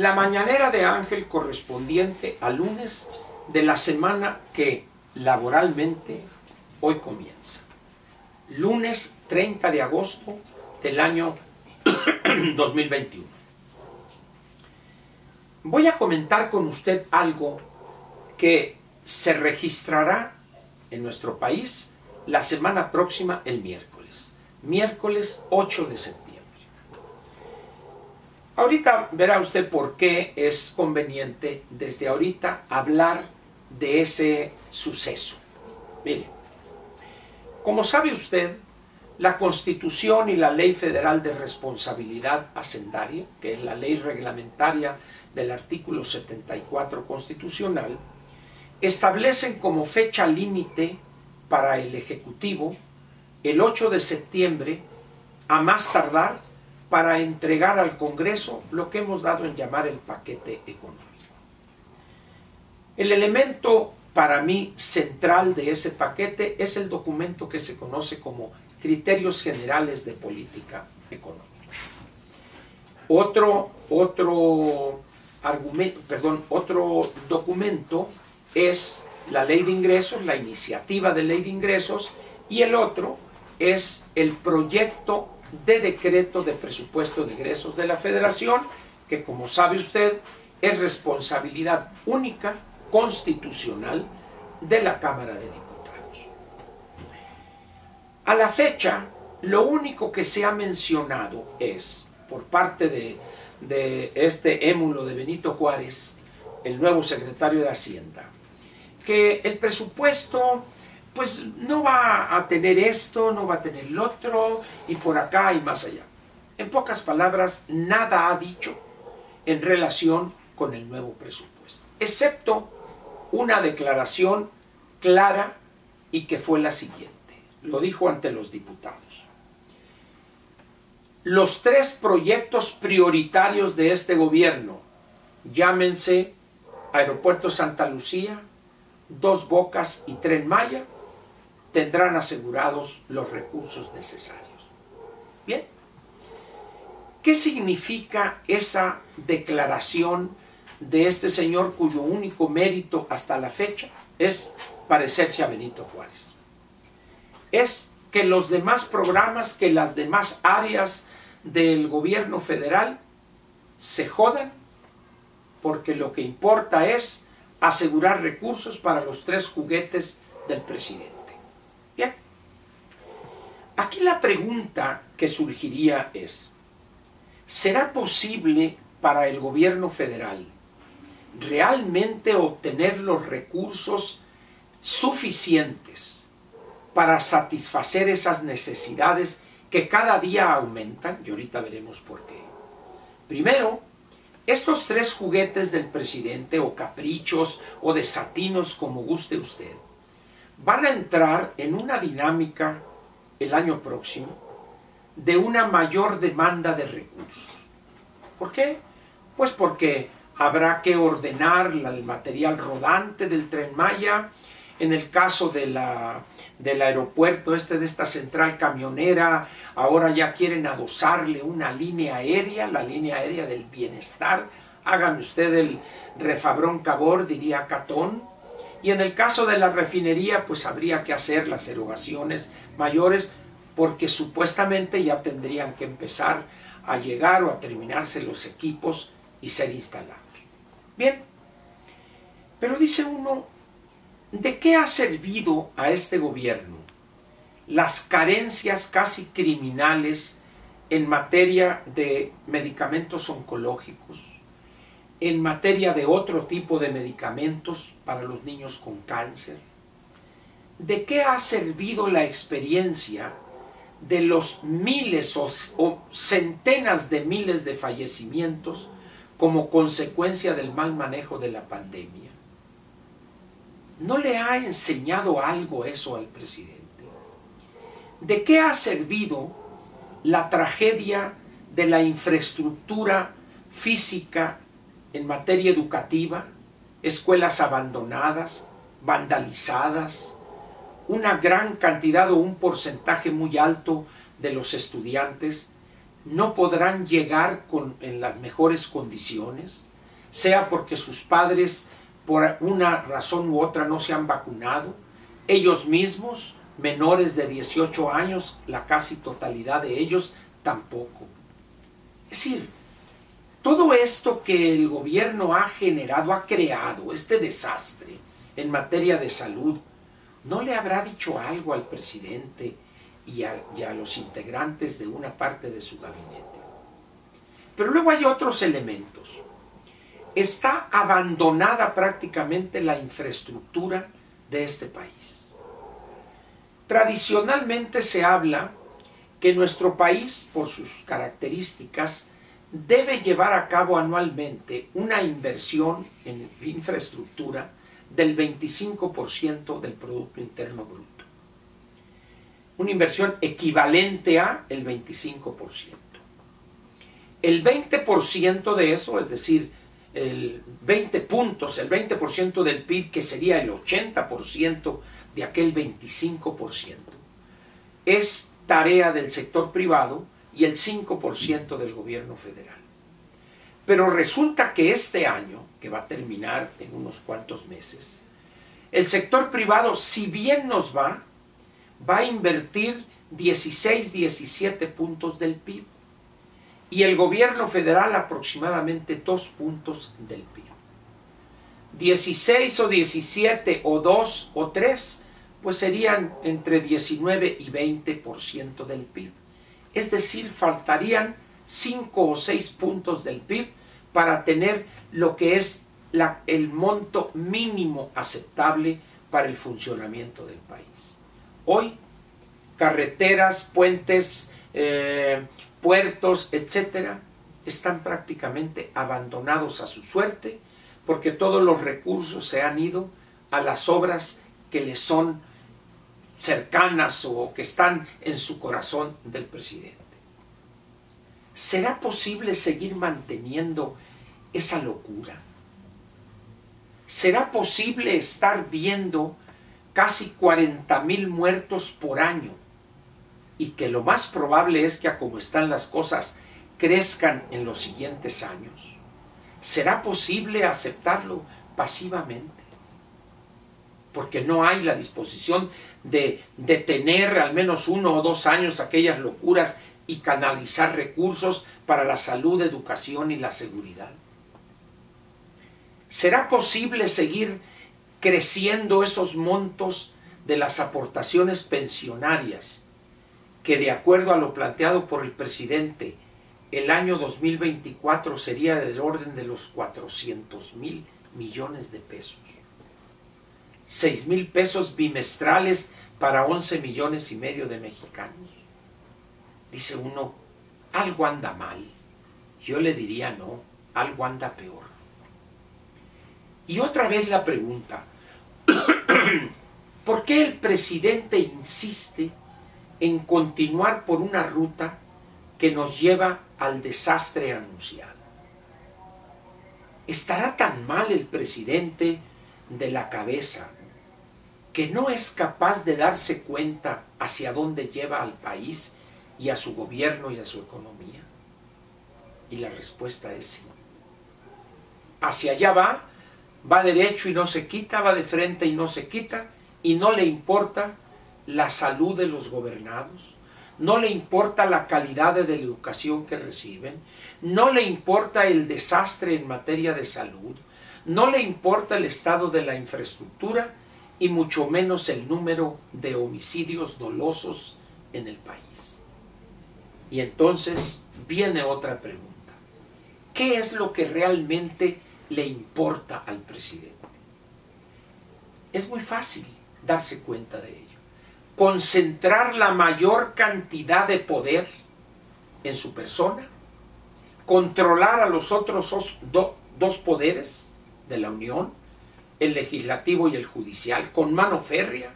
la mañanera de Ángel correspondiente al lunes de la semana que laboralmente hoy comienza. Lunes 30 de agosto del año 2021. Voy a comentar con usted algo que se registrará en nuestro país la semana próxima, el miércoles. Miércoles 8 de septiembre. Ahorita verá usted por qué es conveniente desde ahorita hablar de ese suceso. Mire, como sabe usted, la Constitución y la Ley Federal de Responsabilidad Hacendaria, que es la ley reglamentaria del artículo 74 constitucional, establecen como fecha límite para el Ejecutivo el 8 de septiembre a más tardar para entregar al Congreso lo que hemos dado en llamar el paquete económico. El elemento para mí central de ese paquete es el documento que se conoce como Criterios Generales de Política Económica. Otro, otro argumento, perdón, otro documento es la ley de ingresos, la iniciativa de ley de ingresos, y el otro es el proyecto de decreto de presupuesto de ingresos de la federación, que como sabe usted es responsabilidad única, constitucional, de la Cámara de Diputados. A la fecha, lo único que se ha mencionado es, por parte de, de este émulo de Benito Juárez, el nuevo secretario de Hacienda, que el presupuesto pues no va a tener esto, no va a tener lo otro, y por acá y más allá. En pocas palabras, nada ha dicho en relación con el nuevo presupuesto, excepto una declaración clara y que fue la siguiente. Lo dijo ante los diputados. Los tres proyectos prioritarios de este gobierno, llámense Aeropuerto Santa Lucía, Dos Bocas y Tren Maya, tendrán asegurados los recursos necesarios. Bien. ¿Qué significa esa declaración de este señor cuyo único mérito hasta la fecha es parecerse a Benito Juárez? Es que los demás programas, que las demás áreas del gobierno federal se jodan porque lo que importa es asegurar recursos para los tres juguetes del presidente. Aquí la pregunta que surgiría es, ¿será posible para el gobierno federal realmente obtener los recursos suficientes para satisfacer esas necesidades que cada día aumentan? Y ahorita veremos por qué. Primero, estos tres juguetes del presidente o caprichos o desatinos como guste usted, van a entrar en una dinámica el año próximo de una mayor demanda de recursos. ¿Por qué? Pues porque habrá que ordenar el material rodante del tren Maya. En el caso de la, del aeropuerto este de esta central camionera, ahora ya quieren adosarle una línea aérea, la línea aérea del bienestar. Hágame usted el refabrón cabor, diría Catón, y en el caso de la refinería, pues habría que hacer las erogaciones mayores porque supuestamente ya tendrían que empezar a llegar o a terminarse los equipos y ser instalados. Bien, pero dice uno, ¿de qué ha servido a este gobierno las carencias casi criminales en materia de medicamentos oncológicos, en materia de otro tipo de medicamentos para los niños con cáncer? ¿De qué ha servido la experiencia de los miles o, centenas de miles de fallecimientos como consecuencia del mal manejo de la pandemia? ¿No le ha enseñado algo eso al presidente? ¿De qué ha servido la tragedia de la infraestructura física en materia educativa, escuelas abandonadas, vandalizadas, una gran cantidad o un porcentaje muy alto de los estudiantes no podrán llegar con, en las mejores condiciones. sea porque sus padres por una razón u otra no se han vacunado, ellos mismos, menores de 18 años, la casi totalidad de ellos tampoco. Es decir, todo esto que el gobierno ha generado, ha creado, este desastre en materia de salud, ¿no le habrá dicho algo al presidente y a, los integrantes de una parte de su gabinete? Pero luego hay otros elementos. Está abandonada prácticamente la infraestructura de este país. Tradicionalmente se habla que nuestro país, por sus características, debe llevar a cabo anualmente una inversión en infraestructura del 25% del Producto Interno Bruto. Una inversión equivalente a el 25%. El 20% de eso, es decir, el 20 puntos, el 20% del PIB, que sería el 80% de aquel 25%, es tarea del sector privado y el 5% del gobierno federal. Pero resulta que este año, que va a terminar en unos cuantos meses, el sector privado, si bien nos va, va a invertir 16, 17 puntos del PIB y el gobierno federal aproximadamente dos puntos del PIB. 16 o 17 o 2 o 3, pues serían entre 19 y 20% del PIB. Es decir, faltarían 5 o 6 puntos del PIB para tener lo que es el monto mínimo aceptable para el funcionamiento del país. Hoy, carreteras, puentes, eh, puertos, etcétera, están prácticamente abandonados a su suerte porque todos los recursos se han ido a las obras que le son cercanas o que están en su corazón del presidente. ¿Será posible seguir manteniendo esa locura? ¿Será posible estar viendo casi 40 mil muertos por año y que lo más probable es que a como están las cosas crezcan en los siguientes años? ¿Será posible aceptarlo pasivamente? Porque no hay la disposición de detener al menos uno o dos años aquellas locuras y canalizar recursos para la salud, educación y la seguridad. ¿Será posible seguir creciendo esos montos de las aportaciones pensionarias que de acuerdo a lo planteado por el presidente, el año 2024 sería del orden de los 400 mil millones de pesos. 6 mil pesos bimestrales para 11 millones y medio de mexicanos. Dice uno, algo anda mal. Yo le diría no, algo anda peor. Y otra vez la pregunta, ¿por qué el presidente insiste en continuar por una ruta que nos lleva al desastre anunciado. ¿Estará tan mal el presidente de la cabeza que no es capaz de darse cuenta hacia dónde lleva al país y a su gobierno y a su economía? Y la respuesta es sí. Hacia allá va, va derecho y no se quita, va de frente y no se quita, y no le importa la salud de los gobernados, no le importa la calidad de la educación que reciben, no le importa el desastre en materia de salud, no le importa el estado de la infraestructura y mucho menos el número de homicidios dolosos en el país. Y entonces viene otra pregunta. ¿Qué es lo que realmente le importa al presidente? Es muy fácil darse cuenta de ello concentrar la mayor cantidad de poder en su persona, controlar a los otros dos, poderes de la Unión, el legislativo y el judicial, con mano férrea,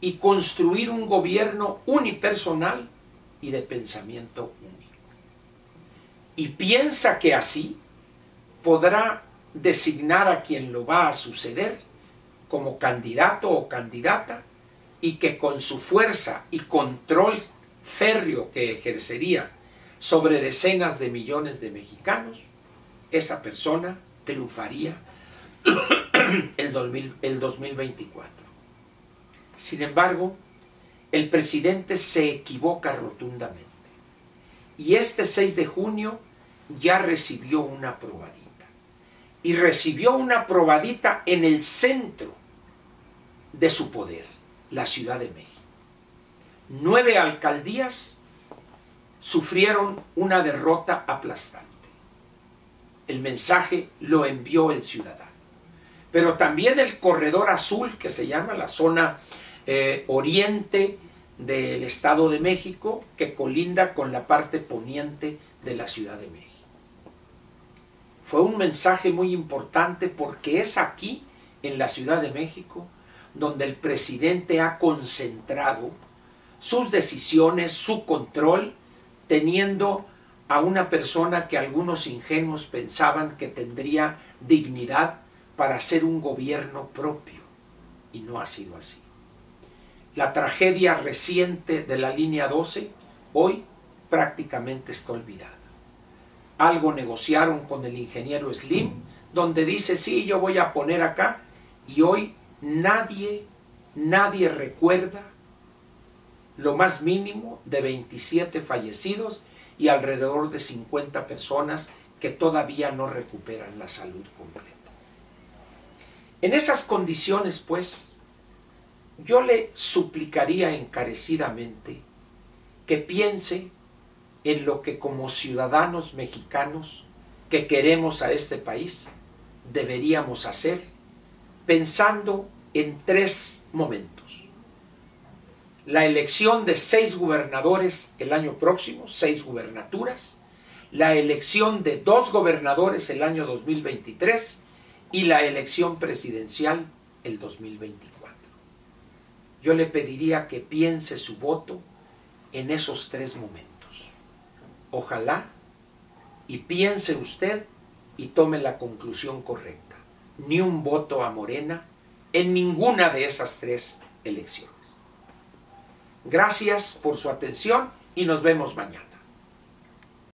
y construir un gobierno unipersonal y de pensamiento único. Y piensa que así podrá designar a quien lo va a suceder como candidato o candidata y que con su fuerza y control férreo que ejercería sobre decenas de millones de mexicanos, esa persona triunfaría el, el 2024. Sin embargo, el presidente se equivoca rotundamente. Y este 6 de junio ya recibió una probadita. Y recibió una probadita en el centro de su poder, la Ciudad de México. Nueve alcaldías sufrieron una derrota aplastante. El mensaje lo envió el ciudadano. Pero también el corredor azul, que se llama la zona eh, oriente del Estado de México, que colinda con la parte poniente de la Ciudad de México. Fue un mensaje muy importante porque es aquí, en la Ciudad de México, donde el presidente ha concentrado sus decisiones, su control, teniendo a una persona que algunos ingenuos pensaban que tendría dignidad para hacer un gobierno propio. Y no ha sido así. La tragedia reciente de la línea 12 hoy prácticamente está olvidada. Algo negociaron con el ingeniero Slim, donde dice, sí, yo voy a poner acá, y hoy nadie, nadie recuerda lo más mínimo de 27 fallecidos y alrededor de 50 personas que todavía no recuperan la salud completa. En esas condiciones, pues, yo le suplicaría encarecidamente que piense en lo que como ciudadanos mexicanos que queremos a este país deberíamos hacer, pensando en tres momentos la elección de seis gobernadores el año próximo, seis gubernaturas, la elección de dos gobernadores el año 2023 y la elección presidencial el 2024. Yo le pediría que piense su voto en esos tres momentos. Ojalá y piense usted y tome la conclusión correcta. Ni un voto a Morena en ninguna de esas tres elecciones. Gracias por su atención y nos vemos mañana.